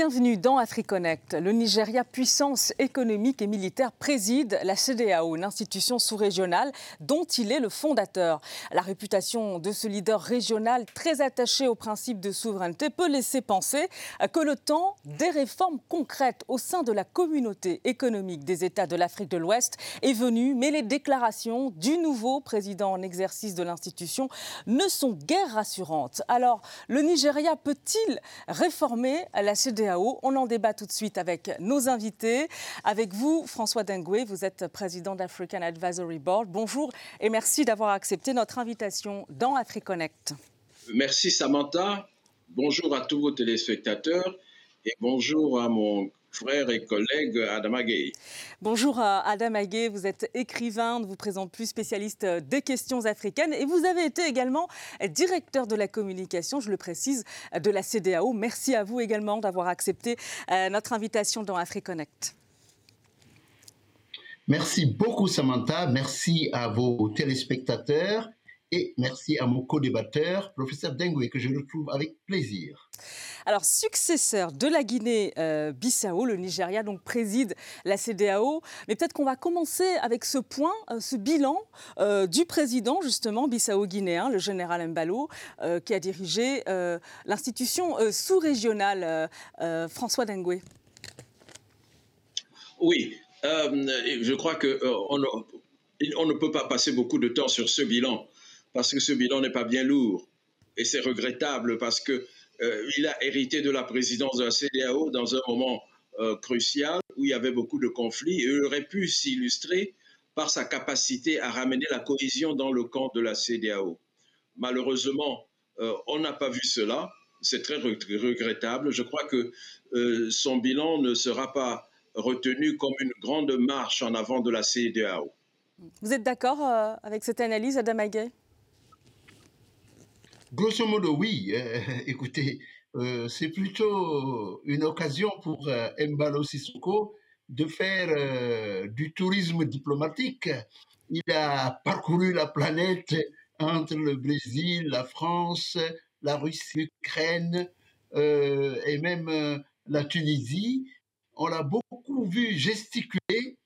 bienvenue dans AfriConnect. Le Nigeria, puissance économique et militaire, préside la CDAO, une institution sous-régionale dont il est le fondateur. La réputation de ce leader régional très attaché au principe de souveraineté peut laisser penser que le temps des réformes concrètes au sein de la communauté économique des États de l'Afrique de l'Ouest est venu, mais les déclarations du nouveau président en exercice de l'institution ne sont guère rassurantes. Alors, le Nigeria peut-il réformer la CDAO on en débat tout de suite avec nos invités. Avec vous, François Dengoué, vous êtes président d'African Advisory Board. Bonjour et merci d'avoir accepté notre invitation dans AfriConnect. Merci Samantha. Bonjour à tous vos téléspectateurs et bonjour à mon frère et collègue Adam Aguay. Bonjour Adam Aguay, vous êtes écrivain, ne vous présente plus, spécialiste des questions africaines et vous avez été également directeur de la communication, je le précise, de la CDAO. Merci à vous également d'avoir accepté euh, notre invitation dans AfriConnect. Merci beaucoup Samantha, merci à vos téléspectateurs et merci à mon co-débatteur, professeur Dengue, que je retrouve avec plaisir. Alors, successeur de la Guinée-Bissau, le Nigeria donc préside la CDAO. Mais peut-être qu'on va commencer avec ce point, euh, ce bilan euh, du président justement bissau-guinéen, le général Mbalo, euh, qui a dirigé l'institution sous-régionale. François Dengue. Oui, je crois qu'on on ne peut pas passer beaucoup de temps sur ce bilan parce que ce bilan n'est pas bien lourd. Et c'est regrettable parce qu'il euh, a hérité de la présidence de la CDAO dans un moment euh, crucial où il y avait beaucoup de conflits et il aurait pu s'illustrer par sa capacité à ramener la cohésion dans le camp de la CDAO. Malheureusement, euh, on n'a pas vu cela. C'est très regrettable. Je crois que son bilan ne sera pas retenu comme une grande marche en avant de la CDAO. Vous êtes d'accord avec cette analyse, Adam Aguet Grosso modo, oui. Euh, écoutez, euh, c'est plutôt une occasion pour euh, Mbalo Sissoko de faire du tourisme diplomatique. Il a parcouru la planète entre le Brésil, la France, la Russie, l'Ukraine et même la Tunisie. On l'a beaucoup vu gesticuler,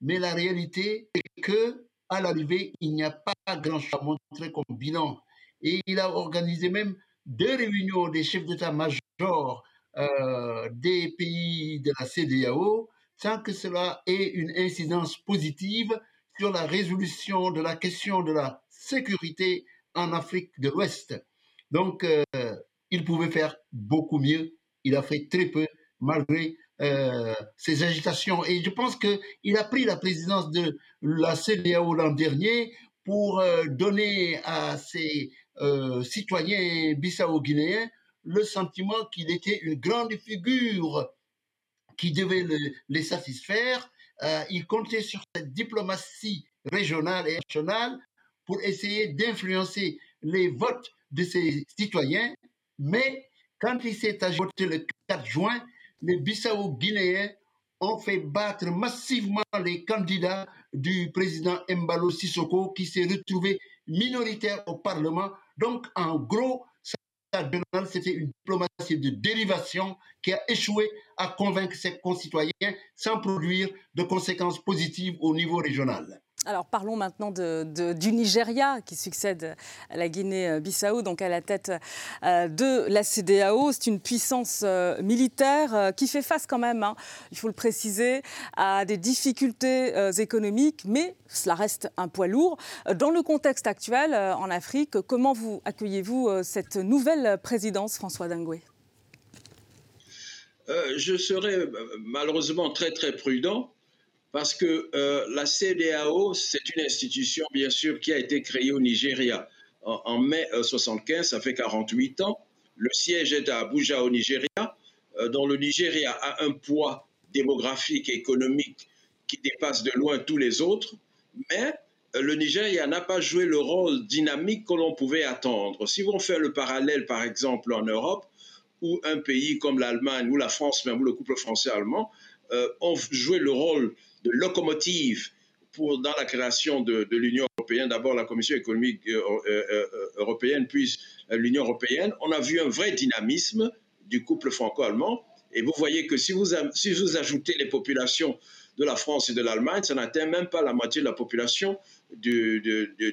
mais la réalité est que à l'arrivée, il n'y a pas grand-chose à montrer comme bilan. Et il a organisé même deux réunions des chefs d'état-major euh, des pays de la CDAO sans que cela ait une incidence positive sur la résolution de la question de la sécurité en Afrique de l'Ouest. Donc, euh, il pouvait faire beaucoup mieux. Il a fait très peu malgré euh, ses agitations. Et je pense qu'il a pris la présidence de la CDAO l'an dernier pour donner à ses euh, citoyen bissau-guinéen le sentiment qu'il était une grande figure qui devait les satisfaire. Euh, il comptait sur cette diplomatie régionale et nationale pour essayer d'influencer les votes de ses citoyens. Mais quand il s'est voté le 4 juin, les Bissau-Guinéens ont fait battre massivement les candidats du président Mbalo Sissoko qui s'est retrouvé minoritaire au Parlement donc, en gros, c'était une diplomatie de dérivation qui a échoué à convaincre ses concitoyens sans produire de conséquences positives au niveau régional. Alors parlons maintenant du Nigeria qui succède à la Guinée-Bissau, donc à la tête euh, de la CDAO. C'est une puissance euh, militaire euh, qui fait face quand même, hein, il faut le préciser, à des difficultés économiques, mais cela reste un poids lourd. Dans le contexte actuel en Afrique, comment vous accueillez-vous cette nouvelle présidence, François Dingoué Je serais malheureusement très très prudent parce que euh, la CDAO, c'est une institution, bien sûr, qui a été créée au Nigeria en, mai 1975, euh, ça fait 48 ans. Le siège est à Abuja, au Nigeria, euh, dont le Nigeria a un poids démographique et économique qui dépasse de loin tous les autres, mais le Nigeria n'a pas joué le rôle dynamique que l'on pouvait attendre. Si on fait le parallèle, par exemple, en Europe, où un pays comme l'Allemagne ou la France, même ou le couple français-allemand, ont joué le rôle de locomotive pour, dans la création de, l'Union européenne, d'abord la Commission économique euh, euh, euh, européenne, puis l'Union européenne, on a vu un vrai dynamisme du couple franco-allemand. Et vous voyez que si vous, si vous ajoutez les populations de la France et de l'Allemagne, ça n'atteint même pas la moitié de la population du,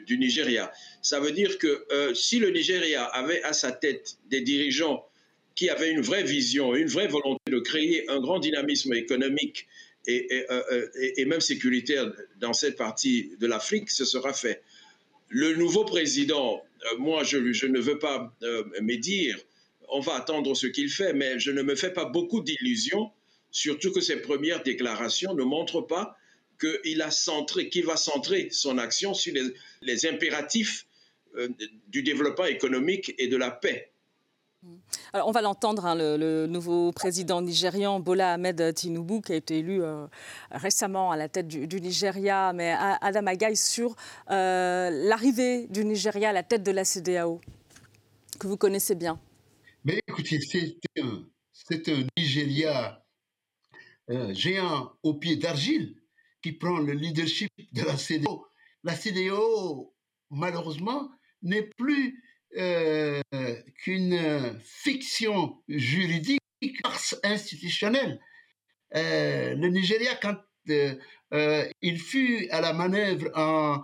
Nigeria. Ça veut dire que si le Nigeria avait à sa tête des dirigeants qui avaient une vraie vision, une vraie volonté de créer un grand dynamisme économique et, et, euh, et même sécuritaire dans cette partie de l'Afrique, ce sera fait. Le nouveau président, euh, moi, je, ne veux pas me dire, on va attendre ce qu'il fait, mais je ne me fais pas beaucoup d'illusions surtout que ses premières déclarations ne montrent pas qu'il a centré, qu'il va centrer son action sur les, impératifs euh, du développement économique et de la paix. Alors, on va l'entendre, hein, le, nouveau président nigérian Bola Ahmed Tinubu, qui a été élu euh, récemment à la tête du, Nigeria, mais Adam Agaï sur euh, l'arrivée du Nigeria à la tête de la CDAO, que vous connaissez bien. Mais écoutez, c'est un Nigeria géant au pied d'argile qui prend le leadership de la CDO. La CDO, malheureusement, n'est plus euh, qu'une fiction juridique, institutionnelle. Euh, le Nigeria, quand euh, il fut à la manœuvre en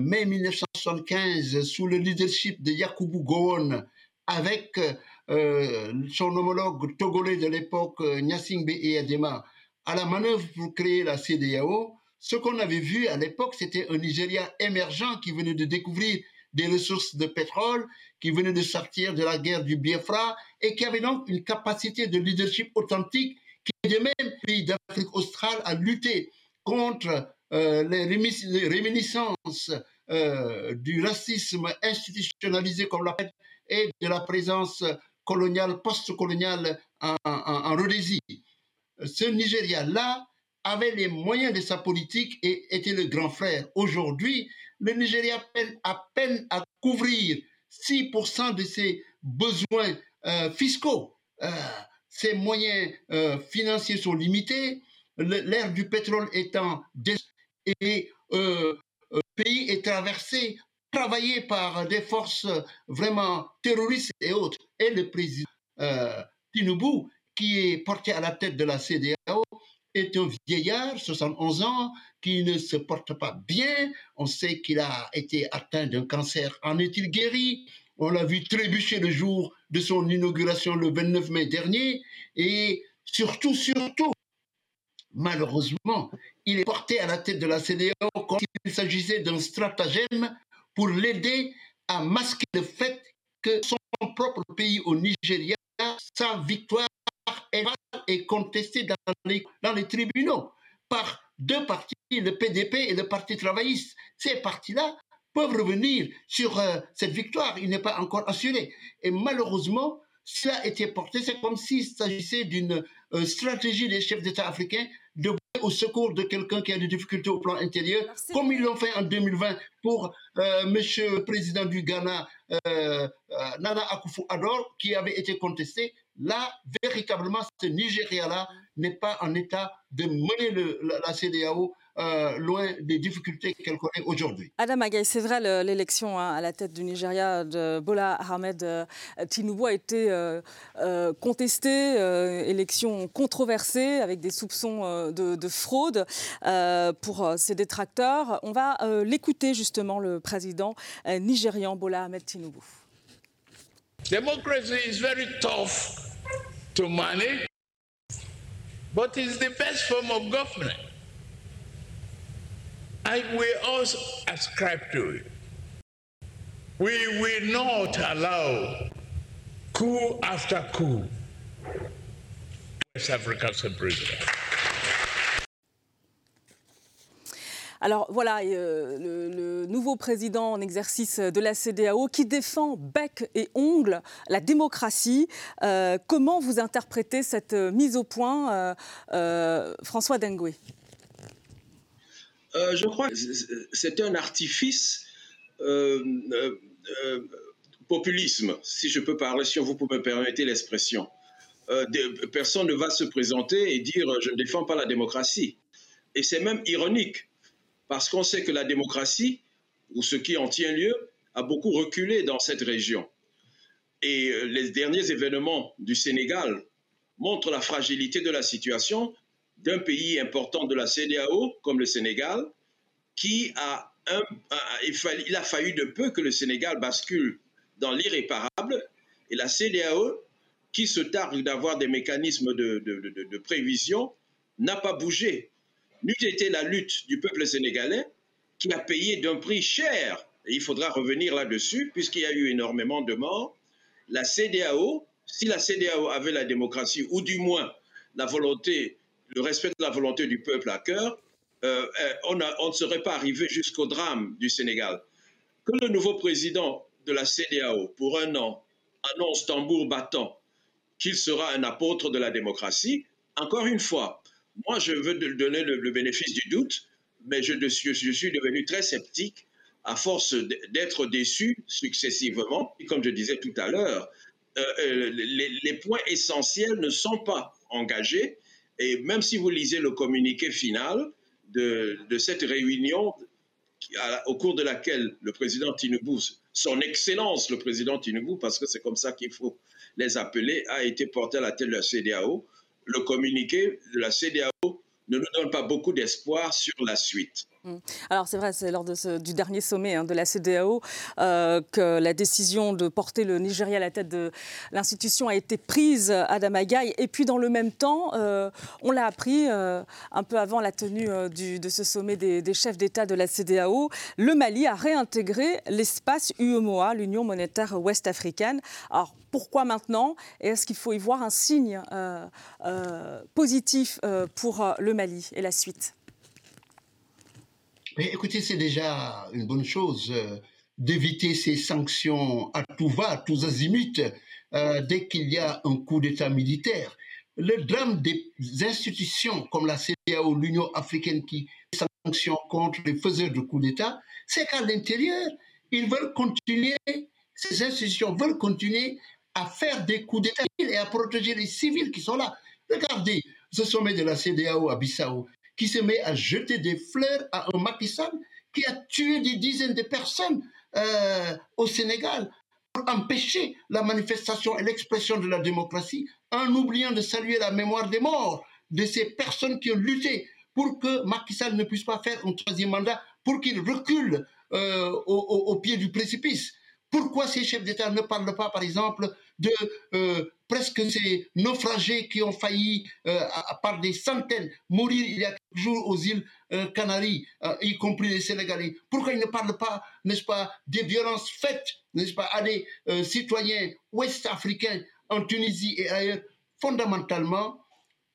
mai 1975 sous le leadership de Yakubu Gowon avec son homologue togolais de l'époque, Nyasingbe Eyadema, à la manœuvre pour créer la CDAO, ce qu'on avait vu à l'époque, c'était un Nigeria émergent qui venait de découvrir des ressources de pétrole, qui venait de sortir de la guerre du Biafra et qui avait donc une capacité de leadership authentique qui aidait même pays d'Afrique australe à lutter contre euh, les réminiscences euh, du racisme institutionnalisé, comme l'appelle, et de la présence coloniale, post-coloniale en, en, en Rhodésie. Ce Nigeria-là avait les moyens de sa politique et était le grand frère. Aujourd'hui, le Nigeria peine à peine à couvrir 6% de ses besoins euh, fiscaux. Euh, ses moyens euh, financiers sont limités, l'ère du pétrole étant et le pays est traversé, travaillé par des forces vraiment terroristes et autres. Et le président Tinubu qui est porté à la tête de la CDAO, est un vieillard, 71 ans, qui ne se porte pas bien. On sait qu'il a été atteint d'un cancer. En est-il guéri? On l'a vu trébucher le jour de son inauguration le 29 mai dernier. Et surtout, surtout, malheureusement, il est porté à la tête de la CDAO comme s'il s'agissait d'un stratagème pour l'aider à masquer le fait que son propre pays au Nigeria, sa victoire est contestée dans les, dans les tribunaux par deux partis, le PDP et le Parti travailliste. Ces partis-là peuvent revenir sur euh, cette victoire. Il n'est pas encore assuré. Et malheureusement, cela a été porté. C'est comme s'il s'agissait d'une euh, stratégie des chefs d'État africains de au secours de quelqu'un qui a des difficultés au plan intérieur, comme ils l'ont fait en 2020 pour euh, Monsieur le Président du Ghana, Nana Akufo-Addo, qui avait été contesté là, véritablement, ce Nigeria-là n'est pas en état de mener la, CDAO euh, loin des difficultés qu'elle connaît aujourd'hui. Adam Agaï, c'est vrai, l'élection hein, à la tête du Nigeria de Bola Ahmed euh, Tinubu a été euh, contestée, élection controversée avec des soupçons de, de, fraude pour ses détracteurs. On va l'écouter justement, le président nigérian Bola Ahmed Tinubu. Democracy is very tough to manage, but it's the best form of government. And we also ascribe to it. We will not allow coup after coup West Africa's president. Alors voilà, euh, le, nouveau président en exercice de la CDAO qui défend bec et ongle la démocratie. Euh, comment vous interprétez cette mise au point, euh, François Dengue Je crois que c'est un artifice populisme, si je peux parler, si vous me permettez l'expression. personne ne va se présenter et dire je ne défends pas la démocratie. Et c'est même ironique parce qu'on sait que la démocratie, ou ce qui en tient lieu, a beaucoup reculé dans cette région. Et euh, les derniers événements du Sénégal montre la fragilité de la situation d'un pays important de la CDAO comme le Sénégal, qui a il, a fallu de peu que le Sénégal bascule dans l'irréparable et la CDAO, qui se targue d'avoir des mécanismes de prévision, n'a pas bougé. N'eût été la lutte du peuple sénégalais qui a payé d'un prix cher, et il faudra revenir là-dessus, puisqu'il y a eu énormément de morts, la CDAO, si la CDAO avait la démocratie, ou du moins la volonté, le respect de la volonté du peuple à cœur, euh, euh, on, on, ne serait pas arrivé jusqu'au drame du Sénégal. Que le nouveau président de la CDAO, pour un an, annonce tambour battant qu'il sera un apôtre de la démocratie, encore une fois, moi je veux donner le, bénéfice du doute, mais je, suis devenu très sceptique à force d'être déçu successivement. Comme je disais tout à l'heure, euh, les, les, points essentiels ne sont pas engagés. Et même si vous lisez le communiqué final, de, cette réunion au cours de laquelle le président Tinubu, son Excellence le président Tinubu, parce que c'est comme ça qu'il faut les appeler, a été porté à la tête de la CDAO. Le communiqué de la CDAO ne nous donne pas beaucoup d'espoir sur la suite. Mmh. Alors c'est vrai, c'est lors du dernier sommet hein, de la CDAO euh, que la décision de porter le Nigeria à la tête de l'institution a été prise à Damagaï. Et puis dans le même temps, euh, on l'a appris euh, un peu avant la tenue de ce sommet des, chefs d'État de la CDAO, le Mali a réintégré l'espace UEMOA, l'Union monétaire ouest-africaine. Alors pourquoi maintenant? Est-ce qu'il faut y voir un signe positif pour le Mali et la suite? Mais écoutez, c'est déjà une bonne chose euh, d'éviter ces sanctions à tout va, à tous azimuts, euh, dès qu'il y a un coup d'État militaire. Le drame des institutions comme la CDAO, l'Union africaine qui sanctionne contre les faiseurs de coups d'État, c'est qu'à l'intérieur, ils veulent continuer, ces institutions veulent continuer à faire des coups d'État et à protéger les civils qui sont là. Regardez ce sommet de la CDAO à Bissau qui se met à jeter des fleurs à un Macky qui a tué des dizaines de personnes euh, au Sénégal pour empêcher la manifestation et l'expression de la démocratie, en oubliant de saluer la mémoire des morts de ces personnes qui ont lutté pour que Macky Sall ne puisse pas faire un troisième mandat, pour qu'il recule euh, au, pied du précipice. Pourquoi ces chefs d'État ne parlent pas, par exemple, de euh, presque ces naufragés qui ont failli, euh, par des centaines, mourir il y a quelques jours aux îles euh, Canaries, y compris les Sénégalais. Pourquoi ils ne parlent pas, n'est-ce pas, des violences faites, n'est-ce pas, à des citoyens ouest-africains en Tunisie et ailleurs? Fondamentalement,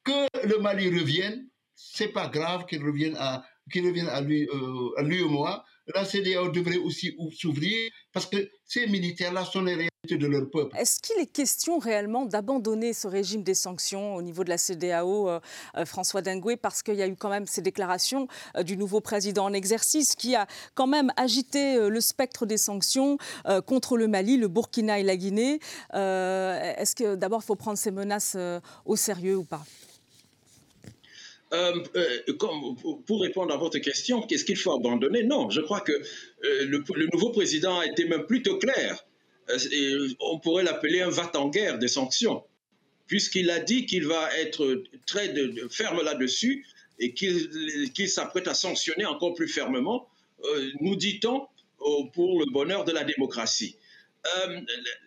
que le Mali revienne, c'est pas grave qu'il revienne à qu'il revienne à lui, à lui ou moi, la CDAO devrait aussi s'ouvrir parce que ces militaires-là sont les de leur peuple. Est-ce qu'il est question réellement d'abandonner ce régime des sanctions au niveau de la CDAO, euh, euh, François Dengoué, parce qu'il y a eu quand même ces déclarations euh, du nouveau président en exercice qui a quand même agité le spectre des sanctions contre le Mali, le Burkina et la Guinée. Est-ce que d'abord il faut prendre ces menaces au sérieux ou pas? Euh, euh, comme, pour répondre à votre question, qu'est-ce qu'il faut abandonner? Non, je crois que euh, le, nouveau président a été même plutôt clair. On pourrait l'appeler un va-t-en-guerre des sanctions, puisqu'il a dit qu'il va être très ferme là-dessus et qu'il s'apprête à sanctionner encore plus fermement, nous dit-on, pour le bonheur de la démocratie.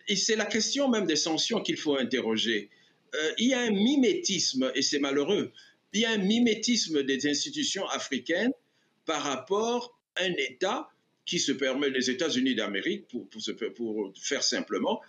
et c'est la question même des sanctions qu'il faut interroger. il y a un mimétisme, et c'est malheureux, il y a un mimétisme des institutions africaines par rapport à un État qui se permet, les États-Unis d'Amérique, pour, pour, faire simplement,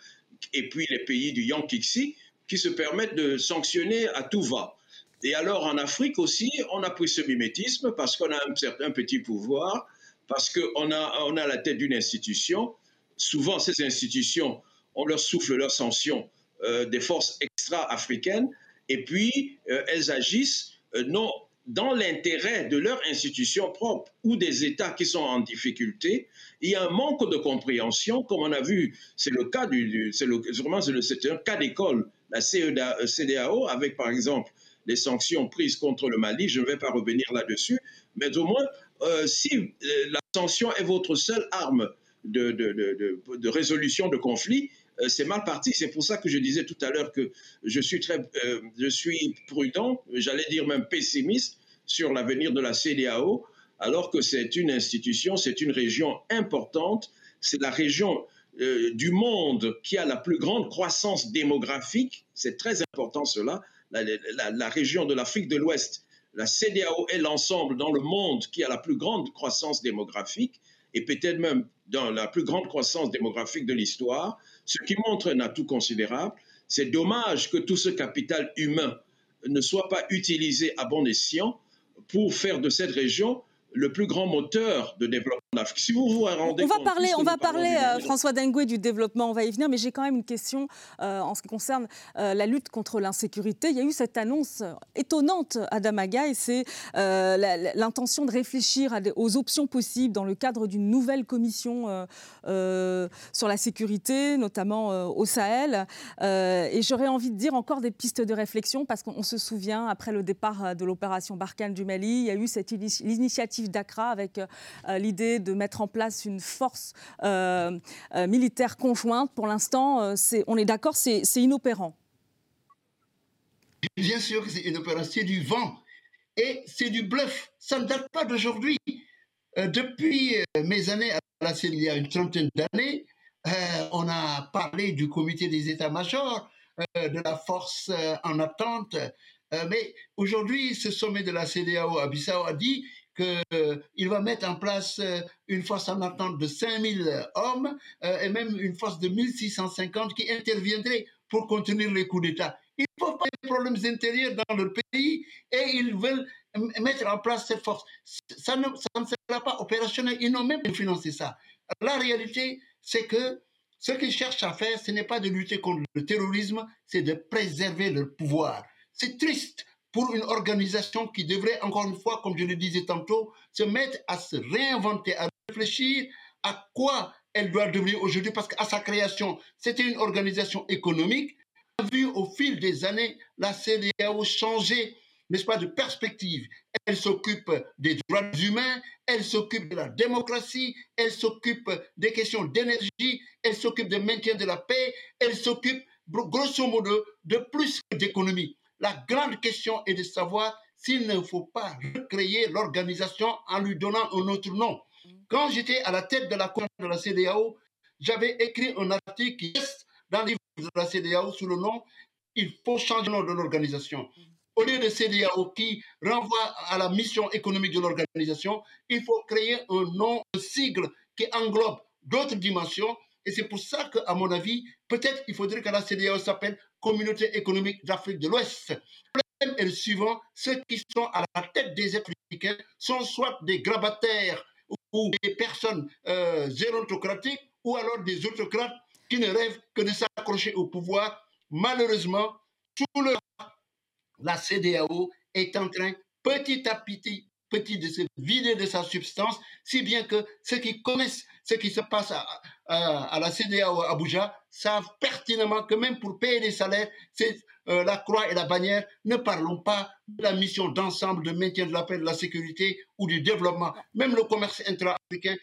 et puis les pays du Yankixi, qui se permettent de sanctionner à tout va. Et alors en Afrique aussi, on a pris ce mimétisme parce qu'on a un certain petit pouvoir, parce qu'on a, on a la tête d'une institution. Souvent, ces institutions, on leur souffle leurs sanctions euh, des forces extra-africaines, et puis euh, elles agissent euh, non dans l'intérêt de leur institution propre ou des États qui sont en difficulté, il y a un manque de compréhension, comme on a vu, c'est le cas du, c'est vraiment c'est un cas d'école, la CEDAO, avec par exemple les sanctions prises contre le Mali, je ne vais pas revenir là-dessus, mais au moins, euh, si euh, la sanction est votre seule arme de, de, résolution de conflit, c'est mal parti. C'est pour ça que je disais tout à l'heure que je suis très, euh, je suis prudent, j'allais dire même pessimiste sur l'avenir de la CDAO, alors que c'est une institution, c'est une région importante, c'est la région euh, du monde qui a la plus grande croissance démographique. C'est très important cela. La, la région de l'Afrique de l'Ouest, la CDAO est l'ensemble dans le monde qui a la plus grande croissance démographique et peut-être même dans la plus grande croissance démographique de l'histoire, ce qui montre un atout considérable. C'est dommage que tout ce capital humain ne soit pas utilisé à bon escient pour faire de cette région le plus grand moteur de développement d'Afrique. Si vous vous rendez on va parler, on va parler, euh, François Dengue, du développement, on va y venir, mais j'ai quand même une question euh, en ce qui concerne euh, la lutte contre l'insécurité. Il y a eu cette annonce étonnante à Damaga et c'est l'intention de réfléchir aux options possibles dans le cadre d'une nouvelle commission sur la sécurité, notamment au Sahel. et j'aurais envie de dire encore des pistes de réflexion parce qu'on se souvient, après le départ de l'opération Barkhane du Mali, il y a eu cette initiative d'Accra avec euh, l'idée de mettre en place une force euh, euh, militaire conjointe. Pour l'instant, on est d'accord, c'est inopérant. Bien sûr que c'est inopérant, c'est du vent et c'est du bluff. Ça ne date pas d'aujourd'hui. depuis mes années à la il y a une trentaine d'années, on a parlé du comité des états-majors, de la force en attente. mais aujourd'hui, ce sommet de la CDAO à Bissau a dit qu'il euh, va mettre en place euh, une force en attente de 5000 hommes euh, et même une force de 1650 qui interviendrait pour contenir les coups d'État. Il ne faut pas des problèmes intérieurs dans le pays et ils veulent mettre en place cette force. Ça ne, ça ne sera pas opérationnel. Ils n'ont même pas financé ça. La réalité, c'est que ce qu'ils cherchent à faire, ce n'est pas de lutter contre le terrorisme, c'est de préserver leur pouvoir. C'est triste pour une organisation qui devrait, encore une fois, comme je le disais tantôt, se mettre à se réinventer, à réfléchir à quoi elle doit devenir aujourd'hui, parce qu'à sa création, c'était une organisation économique. On a vu au fil des années la CDAO changer, n'est-ce pas, de perspective. Elle s'occupe des droits humains, elle s'occupe de la démocratie, elle s'occupe des questions d'énergie, elle s'occupe du maintien de la paix, elle s'occupe, grosso modo, de plus d'économie. La grande question est de savoir s'il ne faut pas recréer l'organisation en lui donnant un autre nom. Quand j'étais à la tête de la de la CDAO, j'avais écrit un article qui est dans le livre de la CDAO sous le nom Il faut changer le nom de l'organisation. Au lieu de CDAO qui renvoie à la mission économique de l'organisation, il faut créer un nom, un sigle qui englobe d'autres dimensions. Et c'est pour ça qu'à mon avis, peut-être il faudrait que la CDAO s'appelle communauté économique d'Afrique de l'Ouest. Le problème est le suivant, ceux qui sont à la tête des Africains sont soit des grabataires ou des personnes euh, gérontocratiques ou alors des autocrates qui ne rêvent que de s'accrocher au pouvoir. Malheureusement, tout le la CDAO est en train petit à petit, petit de se vider de sa substance, si bien que ceux qui connaissent ce qui se passe à, à, la CDAO à Abuja savent pertinemment que même pour payer les salaires, c'est euh, la croix et la bannière. Ne parlons pas de la mission d'ensemble de maintien de la paix, de la sécurité ou du développement. Même le commerce intra-africain,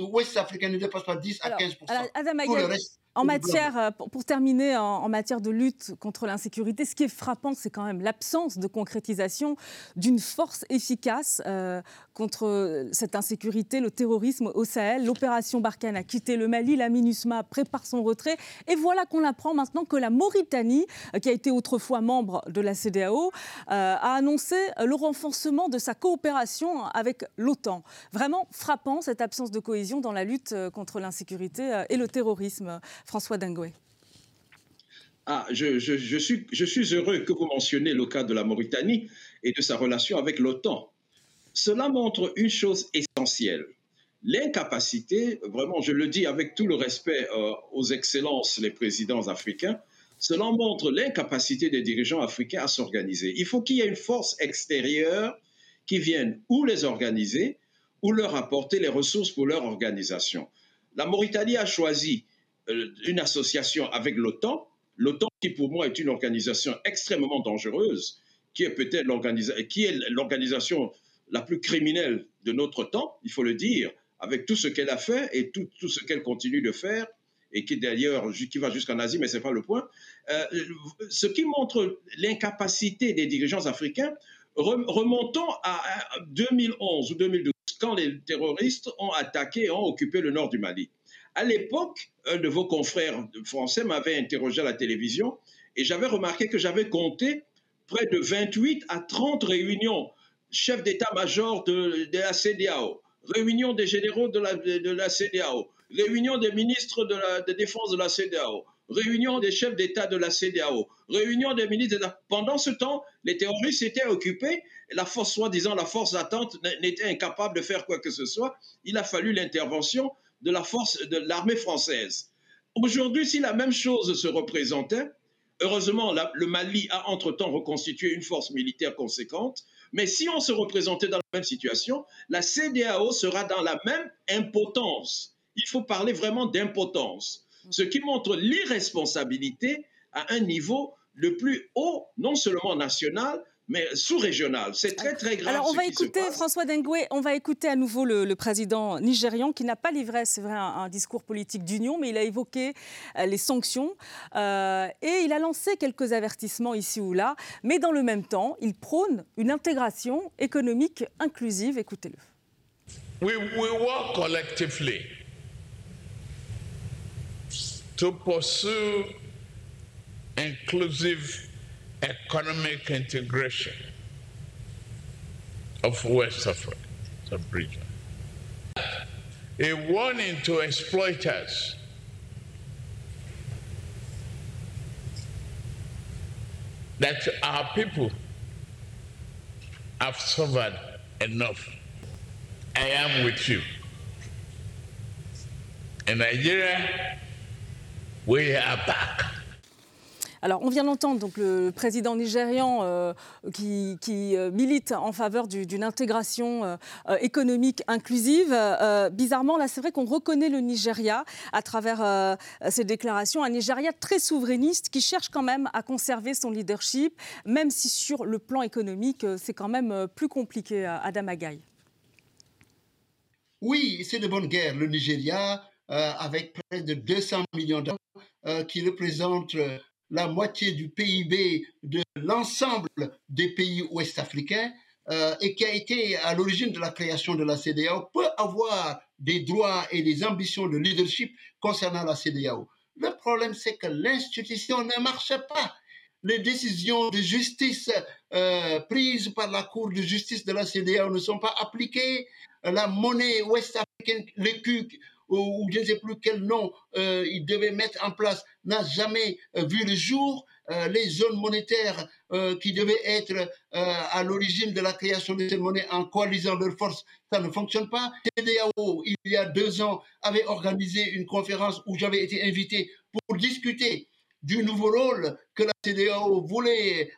ouest-africain ne dépasse pas 10 à 15 Tout le reste, en matière, euh, pour, terminer, en, matière de lutte contre l'insécurité, ce qui est frappant, c'est quand même l'absence de concrétisation d'une force efficace euh, contre cette insécurité, le terrorisme au Sahel. L'opération Barkhane a quitté le Mali, la MINUSMA prépare son retrait. Et voilà qu'on apprend maintenant que la Mauritanie, euh, qui a été autrefois membre de la CDAO, a annoncé le renforcement de sa coopération avec l'OTAN. Vraiment frappant cette absence de cohésion dans la lutte contre l'insécurité et le terrorisme. François Dingoué. Ah, je suis heureux que vous mentionniez le cas de la Mauritanie et de sa relation avec l'OTAN. Cela montre une chose essentielle. L'incapacité, vraiment, je le dis avec tout le respect euh, aux excellences, les présidents africains, cela montre l'incapacité des dirigeants africains à s'organiser. Il faut qu'il y ait une force extérieure qui vienne ou les organiser ou leur apporter les ressources pour leur organisation. La Mauritanie a choisi euh, une association avec l'OTAN, l'OTAN qui pour moi est une organisation extrêmement dangereuse, qui est peut-être l'organisation la plus criminelle de notre temps, il faut le dire, avec tout ce qu'elle a fait et tout, tout ce qu'elle continue de faire. et qui d'ailleurs qui va jusqu'en Asie, mais ce n'est pas le point, euh, ce qui montre l'incapacité des dirigeants africains, remontons à 2011 ou 2012, quand les terroristes ont attaqué et ont occupé le nord du Mali. À l'époque, un de vos confrères français m'avait interrogé à la télévision et j'avais remarqué que j'avais compté près de 28 à 30 réunions chefs d'état-major de, la CDAO, réunion des généraux de la, la CDAO, réunion des ministres de la défense de la CDAO, réunion des chefs d'État de la CDAO, réunion des ministres. De Pendant ce temps, les terroristes étaient occupés. La force, soi-disant la force d'attente, n'était incapable de faire quoi que ce soit. Il a fallu l'intervention de la force de l'armée française. Aujourd'hui, si la même chose se représentait, heureusement, le Mali a entre-temps reconstitué une force militaire conséquente. Mais si on se représentait dans la même situation, la CDAO sera dans la même impotence. Il faut parler vraiment d'impotence, ce qui montre l'irresponsabilité à un niveau le plus haut, non seulement national, mais sous-régional. C'est très, très grave. Alors, on va écouter François Dengue, on va écouter à nouveau le, président nigérian qui n'a pas livré, c'est vrai, un, discours politique d'union, mais il a évoqué euh, les sanctions euh, et il a lancé quelques avertissements ici ou là. Mais dans le même temps, il prône une intégration économique inclusive. Écoutez-le. We, we work collectively to pursue inclusive economic integration of West Africa, sub-region. A warning to exploiters that our people have suffered enough. I am with you. In Nigeria, we are back. Alors, on vient d'entendre donc le président nigérian euh, qui, euh, milite en faveur d'une intégration euh, économique inclusive. bizarrement, là, c'est vrai qu'on reconnaît le Nigeria à travers ces déclarations, un Nigeria très souverainiste qui cherche quand même à conserver son leadership, même si sur le plan économique, c'est quand même plus compliqué, Adam Agaï. Oui, c'est de bonne guerre. Le Nigeria, avec près de 200 millions d'euros, qui représente la moitié du PIB de l'ensemble des pays ouest-africains euh, et qui a été à l'origine de la création de la CDAO peut avoir des droits et des ambitions de leadership concernant la CDAO. Le problème, c'est que l'institution ne marche pas. Les décisions de justice euh, prises par la Cour de justice de la CDAO ne sont pas appliquées. La monnaie ouest-africaine, l'écu, ou, je ne sais plus quel nom euh, il devait mettre en place, n'a jamais euh, vu le jour. Euh, les zones monétaires qui devaient être à l'origine de la création de cette monnaie en coalisant leurs forces, ça ne fonctionne pas. CDAO, il y a deux ans, avait organisé une conférence où j'avais été invité pour discuter du nouveau rôle que la CDAO voulait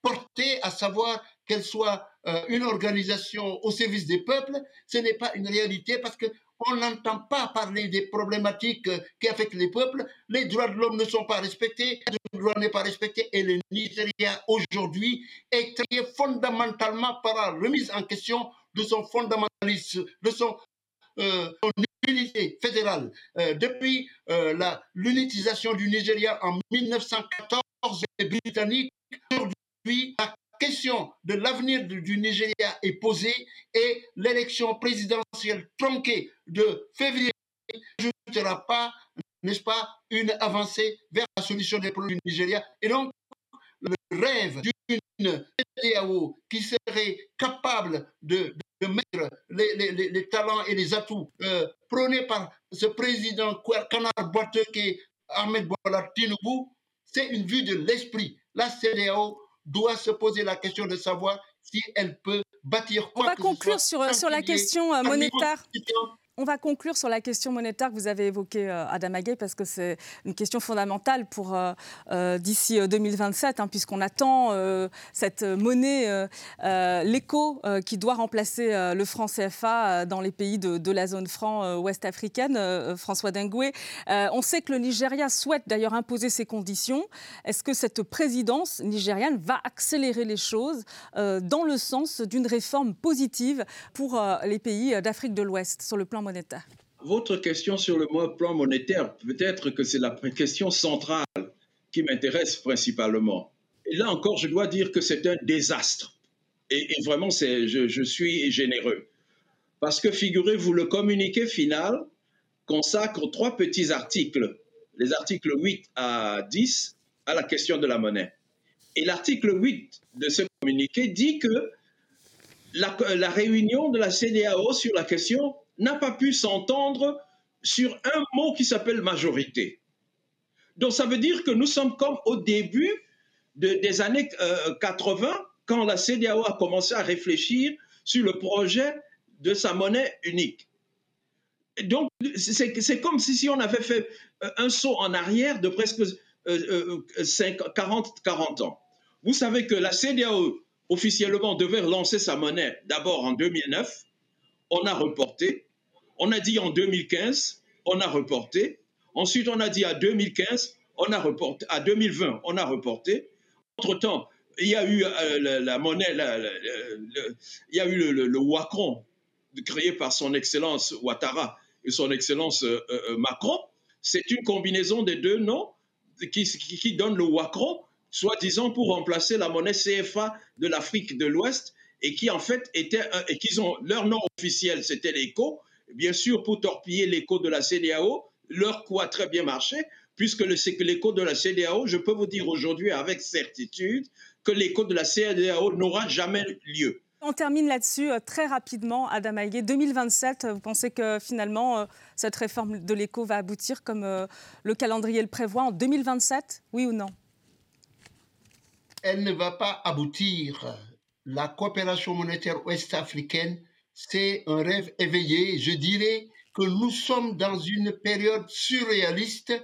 porter, à savoir qu'elle soit une organisation au service des peuples. Ce n'est pas une réalité parce que on n'entend pas parler des problématiques qui affectent les peuples. Les droits de l'homme ne sont pas respectés, le droit n'est pas respecté et le Nigeria aujourd'hui est créé fondamentalement par la remise en question de son fondamentalisme, de son, euh, unité fédérale. Euh, depuis euh, l'unitisation du Nigeria en 1914, les Britanniques, aujourd'hui, la question de l'avenir du Nigeria est posée et l'élection présidentielle tronquée de février ne sera pas, n'est-ce pas, une avancée vers la solution des problèmes du Nigeria. Et donc, le rêve d'une CDAO qui serait capable de, mettre les, talents et les atouts euh, prônés par ce président canard boiteux Ahmed Bola Tinubu, c'est une vue de l'esprit. La CDAO doit se poser la question de savoir si elle peut bâtir quoi On va conclure sur, sur la question euh, monétaire. On va conclure sur la question monétaire que vous avez évoquée, euh, Adam Aguet, parce que c'est une question fondamentale pour euh, euh, d'ici 2027, hein, puisqu'on attend cette monnaie, l'écho, qui doit remplacer le franc CFA dans les pays de, la zone franc ouest africaine. François Dengue, on sait que le Nigeria souhaite d'ailleurs imposer ses conditions. Est-ce que cette présidence nigériane va accélérer les choses dans le sens d'une réforme positive pour les pays d'Afrique de l'Ouest sur le plan Votre question sur le plan monétaire, peut-être que c'est la question centrale qui m'intéresse principalement. Et là encore, je dois dire que c'est un désastre. Et, vraiment, je, je suis généreux. Parce que figurez-vous, le communiqué final consacre trois petits articles, les articles 8 à 10, à la question de la monnaie. Et l'article 8 de ce communiqué dit que la, la, réunion de la CDAO sur la question n'a pas pu s'entendre sur un mot qui s'appelle majorité. Donc ça veut dire que nous sommes comme au début des années 80, euh, quand la CDAO a commencé à réfléchir sur le projet de sa monnaie unique. donc c'est comme si on avait fait euh, un saut en arrière de presque 40, euh, 40 ans. Vous savez que la CDAO officiellement devait relancer sa monnaie d'abord en 2009, on a reporté, on a dit en 2015, on a reporté, ensuite on a dit à 2015, on a reporté, à 2020, on a reporté. Entre-temps, il y a eu euh, la, monnaie, il y a eu le, le, Wacron, créé par son Excellence Ouattara et son Excellence euh, euh, Macron. C'est une combinaison des deux noms qui, donne le Wacron soi-disant pour remplacer la monnaie CFA de l'Afrique de l'Ouest et qui en fait était ont leur nom officiel c'était l'écho bien sûr pour torpiller l'écho de la CDAO leur coup a très bien marché puisque l'écho de la CDAO je peux vous dire aujourd'hui avec certitude que l'écho de la CDAO n'aura jamais lieu on termine là-dessus euh, très rapidement, Adam Aïgué. 2027, vous pensez que finalement euh, cette réforme de l'écho va aboutir comme euh, le calendrier le prévoit en 2027, oui ou non? Elle ne va pas aboutir. La coopération monétaire ouest-africaine, c'est un rêve éveillé. Je dirais que nous sommes dans une période surréaliste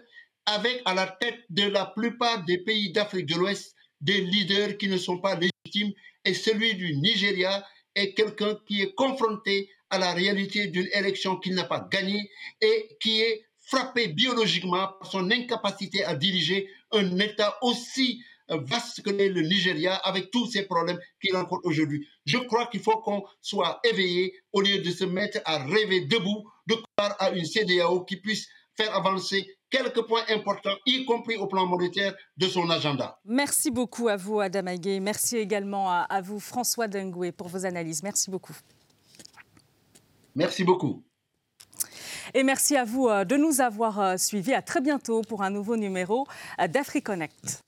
avec à la tête de la plupart des pays d'Afrique de l'Ouest des leaders qui ne sont pas légitimes et celui du Nigeria est quelqu'un qui est confronté à la réalité d'une élection qu'il n'a pas gagnée et qui est frappé biologiquement par son incapacité à diriger un État aussi vaste que le Nigeria avec tous ces problèmes qu'il rencontre aujourd'hui. Je crois qu'il faut qu'on soit éveillé au lieu de se mettre à rêver debout de croire à une CDAO qui puisse faire avancer quelques points importants, y compris au plan monétaire, de son agenda. Merci beaucoup à vous, Adam Aguet. Merci également à, vous, François Dengoué, pour vos analyses. Merci beaucoup. Merci beaucoup. Et merci à vous euh, de nous avoir euh, suivis. À très bientôt pour un nouveau numéro euh, d'AfriConnect.